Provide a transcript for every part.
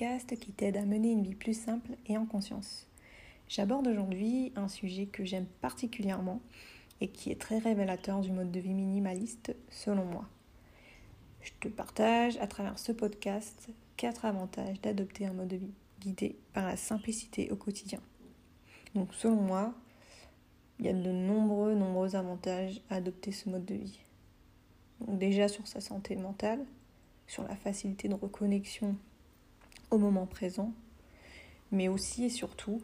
qui t'aide à mener une vie plus simple et en conscience. J'aborde aujourd'hui un sujet que j'aime particulièrement et qui est très révélateur du mode de vie minimaliste selon moi. Je te partage à travers ce podcast quatre avantages d'adopter un mode de vie guidé par la simplicité au quotidien. Donc selon moi, il y a de nombreux, nombreux avantages à adopter ce mode de vie. Donc déjà sur sa santé mentale, sur la facilité de reconnexion au moment présent, mais aussi et surtout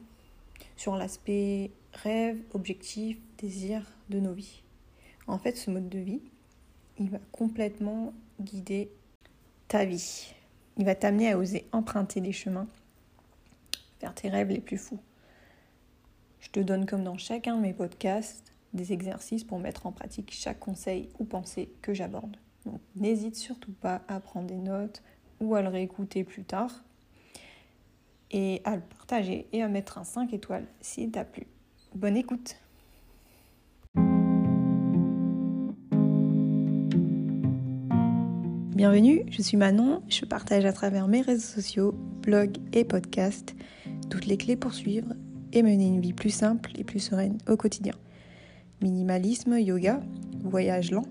sur l'aspect rêve, objectif, désir de nos vies. En fait, ce mode de vie, il va complètement guider ta vie. Il va t'amener à oser emprunter les chemins vers tes rêves les plus fous. Je te donne comme dans chacun de mes podcasts des exercices pour mettre en pratique chaque conseil ou pensée que j'aborde. Donc n'hésite surtout pas à prendre des notes ou à le réécouter plus tard et à le partager et à mettre un 5 étoiles s'il t'a plu. Bonne écoute Bienvenue, je suis Manon, je partage à travers mes réseaux sociaux, blogs et podcasts toutes les clés pour suivre et mener une vie plus simple et plus sereine au quotidien. Minimalisme, yoga, voyage lent,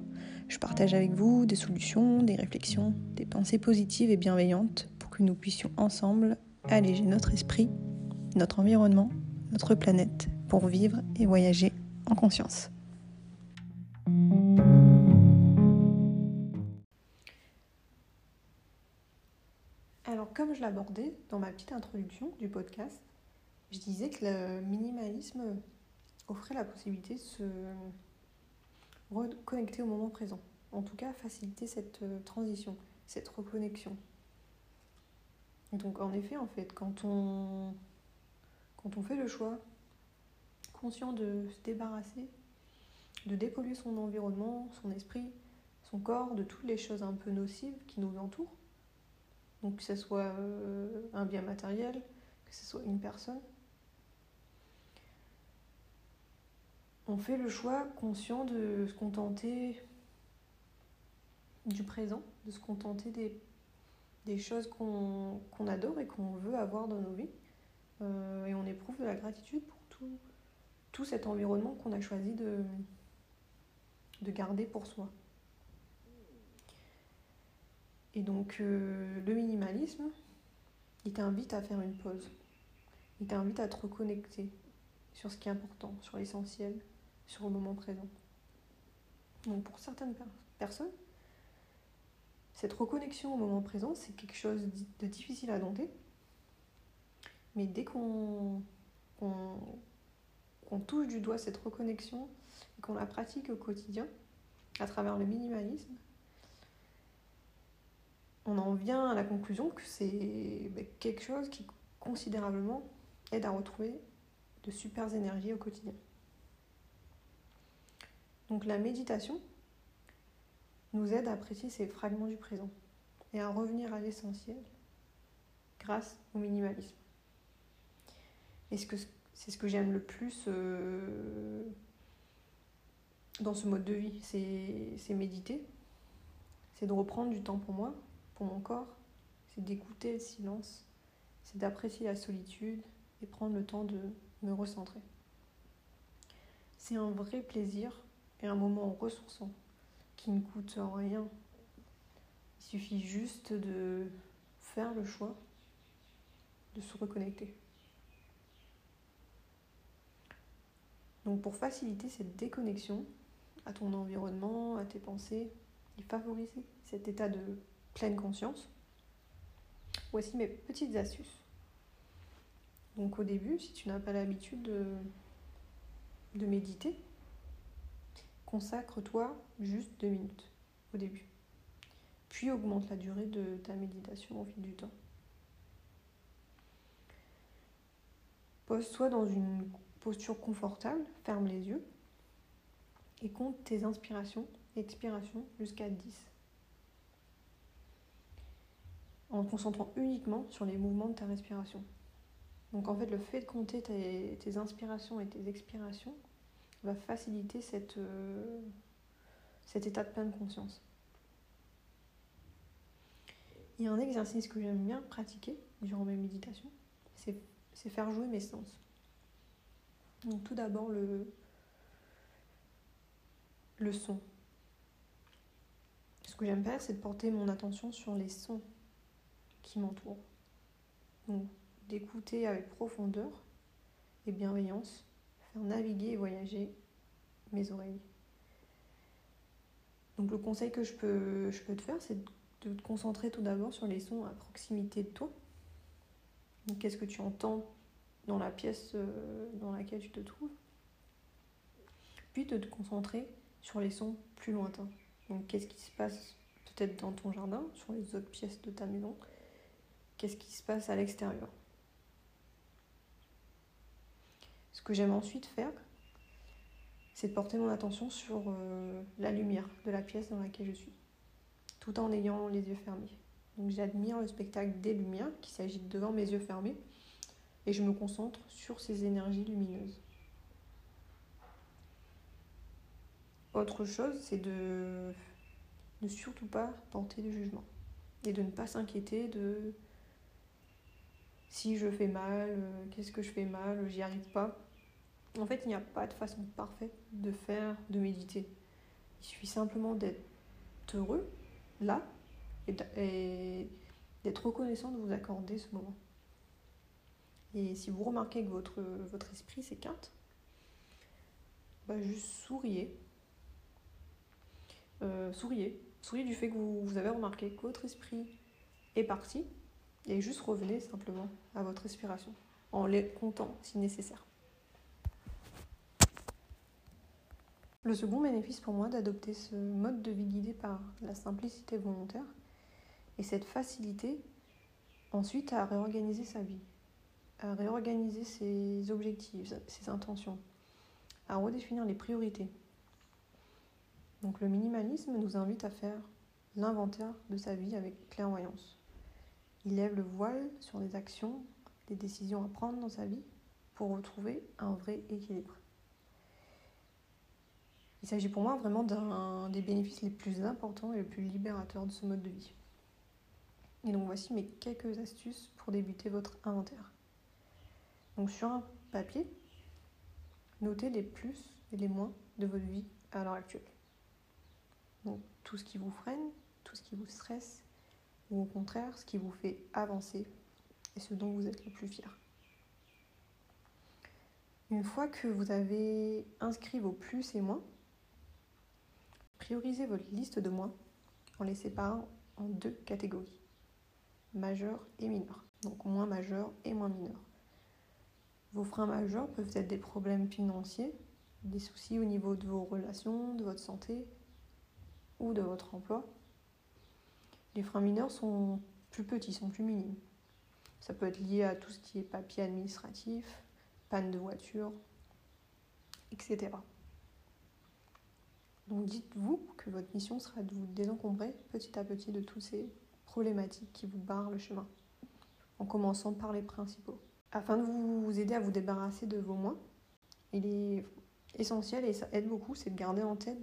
je partage avec vous des solutions, des réflexions, des pensées positives et bienveillantes pour que nous puissions ensemble alléger notre esprit, notre environnement, notre planète pour vivre et voyager en conscience. Alors comme je l'abordais dans ma petite introduction du podcast, je disais que le minimalisme offrait la possibilité de se reconnecter au moment présent. En tout cas, faciliter cette euh, transition, cette reconnexion. Donc, en effet, en fait, quand on, fait le choix conscient de se débarrasser, de dépolluer son environnement, son esprit, son corps, de toutes les choses un peu nocives qui nous entourent, donc que ce soit euh, un bien matériel, que ce soit une personne, on fait le choix conscient de se contenter du présent, de se contenter des, des choses qu'on adore et qu'on veut avoir dans nos vies. Euh, et on éprouve de la gratitude pour tout, cet environnement qu'on a choisi de, de garder pour soi. Et donc euh, le minimalisme, il t'invite à faire une pause. Il t'invite à te reconnecter sur ce qui est important, sur l'essentiel, sur le moment présent. Donc pour certaines personnes, cette reconnexion au moment présent, c'est quelque chose de difficile à dompter. Mais dès qu'on touche du doigt cette reconnexion et qu'on la pratique au quotidien, à travers le minimalisme, on en vient à la conclusion que c'est ben, quelque chose qui considérablement aide à retrouver de super énergies au quotidien. Donc la méditation nous aide à apprécier ces fragments du présent et à revenir à l'essentiel grâce au minimalisme. Et c'est ce que j'aime le plus euh, dans ce mode de vie, c'est méditer, c'est de reprendre du temps pour moi, pour mon corps, c'est d'écouter le silence, c'est d'apprécier la solitude et prendre le temps de me recentrer. C'est un vrai plaisir et un moment ressourçant qui ne coûte rien. Il suffit juste de faire le choix de se reconnecter. Donc pour faciliter cette déconnexion à ton environnement, à tes pensées, et favoriser cet état de pleine conscience, voici mes petites astuces. Donc au début, si tu n'as pas l'habitude de, de méditer, consacre-toi juste deux minutes au début. Puis augmente la durée de ta méditation au fil du temps. Pose-toi dans une posture confortable, ferme les yeux et compte tes inspirations et expirations jusqu'à 10. En concentrant uniquement sur les mouvements de ta respiration. Donc en fait, le fait de compter tes inspirations et tes expirations va faciliter euh, cet état de pleine conscience. Il y a un exercice que j'aime bien pratiquer durant mes méditations, c'est faire jouer mes sens. Donc tout d'abord le, le son. Ce que j'aime faire, c'est de porter mon attention sur les sons qui m'entourent. Donc d'écouter avec profondeur et bienveillance, naviguer et voyager mes oreilles. Donc le conseil que je peux, je peux te faire, c'est de te concentrer tout d'abord sur les sons à proximité de toi. Qu'est-ce que tu entends dans la pièce euh, dans laquelle tu te trouves? Puis de te concentrer sur les sons plus lointains. Donc qu'est-ce qui se passe peut-être dans ton jardin, sur les autres pièces de ta maison? Qu'est-ce qui se passe à l'extérieur? Ce que j'aime ensuite faire, c'est de porter mon attention sur euh, la lumière de la pièce dans laquelle je suis, tout en ayant les yeux fermés. Donc j'admire le spectacle des lumières qui s'agit devant mes yeux fermés et je me concentre sur ces énergies lumineuses. Autre chose, c'est de ne surtout pas porter de jugement et de ne pas s'inquiéter de si je fais mal, euh, qu'est-ce que je fais mal, j'y arrive pas. En fait, il n'y a pas de façon parfaite de faire, de méditer. Il suffit simplement d'être heureux, là, et d'être reconnaissant de vous accorder ce moment. Et si vous remarquez que votre, esprit s'écarte, bah juste souriez. Euh, souriez. Souriez du fait que vous, vous avez remarqué que votre esprit est parti et juste revenez simplement à votre respiration en les comptant si nécessaire. Le second bénéfice pour moi d'adopter ce mode de vie guidé par la simplicité volontaire et cette facilité ensuite à réorganiser sa vie, à réorganiser ses objectifs, ses intentions, à redéfinir les priorités. Donc le minimalisme nous invite à faire l'inventaire de sa vie avec clairvoyance. Il lève le voile sur les actions, les décisions à prendre dans sa vie pour retrouver un vrai équilibre. Il s'agit pour moi vraiment d'un des bénéfices les plus importants et les plus libérateurs de ce mode de vie. Et donc voici mes quelques astuces pour débuter votre inventaire. Donc sur un papier, notez les plus et les moins de votre vie à l'heure actuelle. Donc tout ce qui vous freine, tout ce qui vous stresse, ou au contraire ce qui vous fait avancer et ce dont vous êtes le plus fier. Une fois que vous avez inscrit vos plus et moins, Priorisez votre liste de moins en les séparant en deux catégories, majeur et mineur. Donc moins majeur et moins mineur. Vos freins majeurs peuvent être des problèmes financiers, des soucis au niveau de vos relations, de votre santé ou de votre emploi. Les freins mineurs sont plus petits, sont plus minimes. Ça peut être lié à tout ce qui est papier administratif, panne de voiture, etc. Donc dites-vous que votre mission sera de vous désencombrer petit à petit de toutes ces problématiques qui vous barrent le chemin, en commençant par les principaux. Afin de vous aider à vous débarrasser de vos moins, il est essentiel et ça aide beaucoup, c'est de garder en tête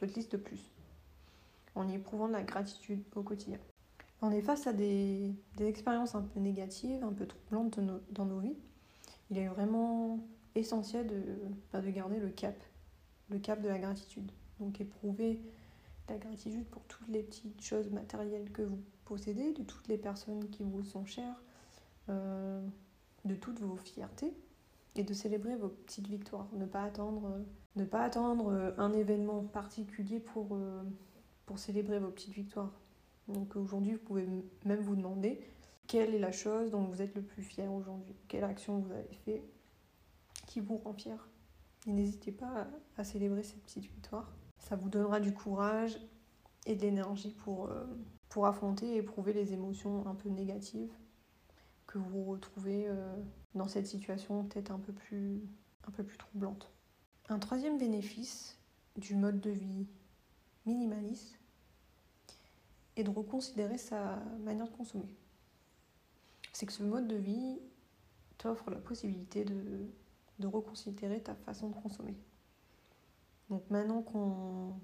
votre liste de plus, en y éprouvant de la gratitude au quotidien. On est face à des, expériences un peu négatives, un peu troublantes dans nos vies. Il est vraiment essentiel de, bah, de garder le cap, le cap de la gratitude. Donc éprouver la gratitude pour toutes les petites choses matérielles que vous possédez, de toutes les personnes qui vous sont chères, euh, de toutes vos fiertés et de célébrer vos petites victoires. Ne pas attendre, ne pas attendre un événement particulier pour, euh, pour célébrer vos petites victoires. Donc aujourd'hui, vous pouvez même vous demander quelle est la chose dont vous êtes le plus fier aujourd'hui, quelle action vous avez fait qui vous rend fier. Et n'hésitez pas à célébrer cette petite victoire. Ça vous donnera du courage et de l'énergie pour, euh, pour affronter et éprouver les émotions un peu négatives que vous retrouvez euh, dans cette situation peut-être un, peu plus, un peu plus troublante. Un troisième bénéfice du mode de vie minimaliste est de reconsidérer sa manière de consommer. C'est que ce mode de vie t'offre la possibilité de, de reconsidérer ta façon de consommer. Donc maintenant qu'on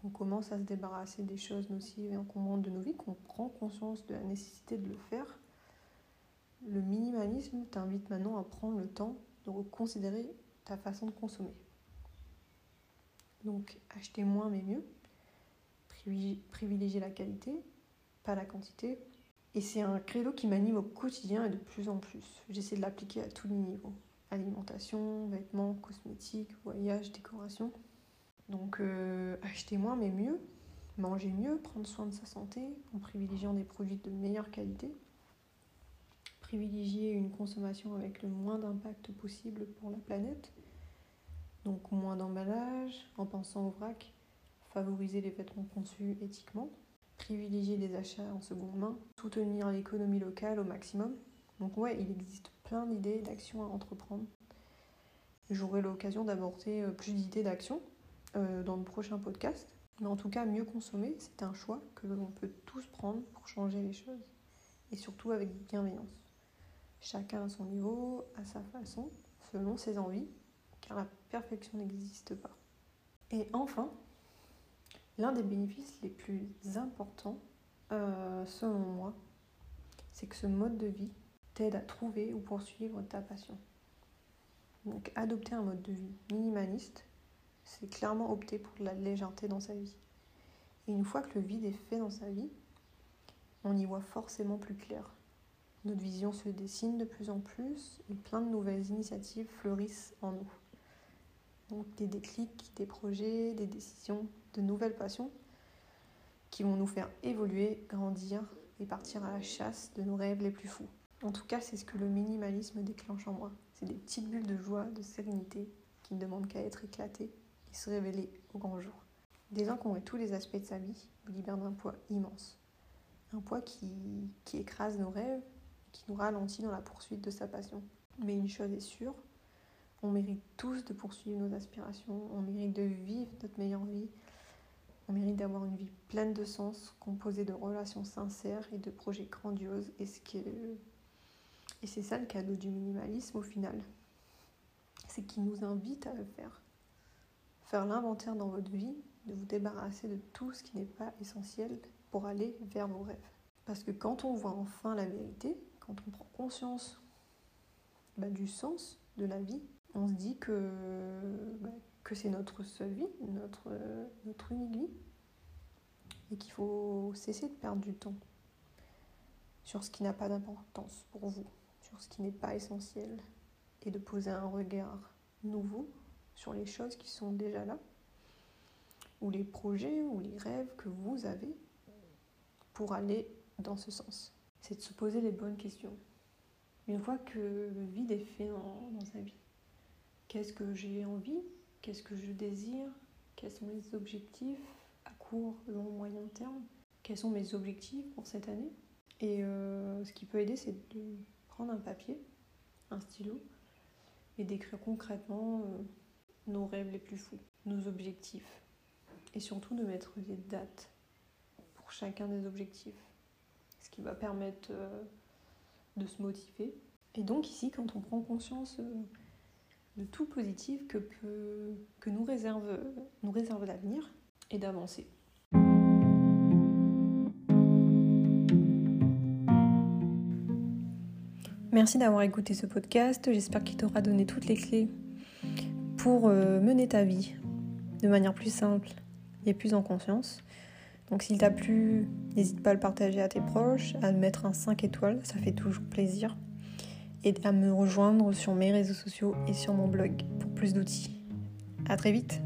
qu'on commence à se débarrasser des choses nocives et encombrantes de nos vies, qu'on prend conscience de la nécessité de le faire, le minimalisme t'invite maintenant à prendre le temps de reconsidérer ta façon de consommer. Donc acheter moins mais mieux, privilégier la qualité, pas la quantité. Et c'est un credo qui m'anime au quotidien et de plus en plus. J'essaie de l'appliquer à tous les niveaux. Alimentation, vêtements, cosmétiques, voyages, décoration. Donc euh, acheter moins mais mieux, manger mieux, prendre soin de sa santé en privilégiant des produits de meilleure qualité. Privilégier une consommation avec le moins d'impact possible pour la planète. Donc moins d'emballage, en pensant au vrac, favoriser les vêtements conçus éthiquement, privilégier les achats en seconde main, soutenir l'économie locale au maximum. Donc ouais, il existe plein d'idées, d'actions à entreprendre. J'aurai l'occasion d'aborder euh, plus d'idées d'actions euh, dans le prochain podcast. Mais en tout cas, mieux consommer, c'est un choix que l'on peut tous prendre pour changer les choses. Et surtout avec bienveillance. Chacun à son niveau, à sa façon, selon ses envies, car la perfection n'existe pas. Et enfin, L'un des bénéfices les plus importants, euh, selon moi, c'est que ce mode de vie t'aide à trouver ou poursuivre ta passion. Donc adopter un mode de vie minimaliste, c'est clairement opter pour de la légèreté dans sa vie. Et une fois que le vide est fait dans sa vie, on y voit forcément plus clair. Notre vision se dessine de plus en plus et plein de nouvelles initiatives fleurissent en nous. Donc des déclics, des projets, des décisions, de nouvelles passions qui vont nous faire évoluer, grandir et partir à la chasse de nos rêves les plus fous. En tout cas, c'est ce que le minimalisme déclenche en moi. C'est des petites bulles de joie, de sérénité qui ne demandent qu'à être éclatées et se révéler au grand jour. Désencombrer tous les aspects de sa vie nous libère d'un poids immense. Un poids qui, qui écrase nos rêves, qui nous ralentit dans la poursuite de sa passion. Mais une chose est sûre, on mérite tous de poursuivre nos aspirations, on mérite de vivre notre meilleure vie, on mérite d'avoir une vie pleine de sens, composée de relations sincères et de projets grandioses. Et, ce qui et c'est ça le cadeau du minimalisme au final. C'est qu'il nous invite à le faire. Faire l'inventaire dans votre vie, de vous débarrasser de tout ce qui n'est pas essentiel pour aller vers vos rêves. Parce que quand on voit enfin la vérité, quand on prend conscience bah, du sens de la vie, on se dit que, bah, que c'est notre seule vie, notre, notre unique vie, et qu'il faut cesser de perdre du temps sur ce qui n'a pas d'importance pour vous, sur ce qui n'est pas essentiel, et de poser un regard nouveau sur les choses qui sont déjà là, ou les projets ou les rêves que vous avez pour aller dans ce sens. C'est de se poser les bonnes questions. Une fois que le vide est fait dans, sa vie, qu'est-ce que j'ai envie Qu'est-ce que je désire Quels sont les objectifs à court, long, moyen terme Quels sont mes objectifs pour cette année Et euh, ce qui peut aider, c'est de prendre un papier, un stylo, et d'écrire concrètement euh, nos rêves les plus fous, nos objectifs. Et surtout de mettre des dates pour chacun des objectifs. Ce qui va permettre euh, de se motiver. Et donc ici, quand on prend conscience de tout positif que, peut, que nous, réserve, nous réserve l'avenir et d'avancer. Merci d'avoir écouté ce podcast. J'espère qu'il t'aura donné toutes les clés pour euh, mener ta vie de manière plus simple et plus en conscience. Donc s'il t'a plu, n'hésite pas à le partager à tes proches, à mettre un 5 étoiles, ça fait toujours plaisir et à me rejoindre sur mes réseaux sociaux et sur mon blog pour plus d'outils. À très vite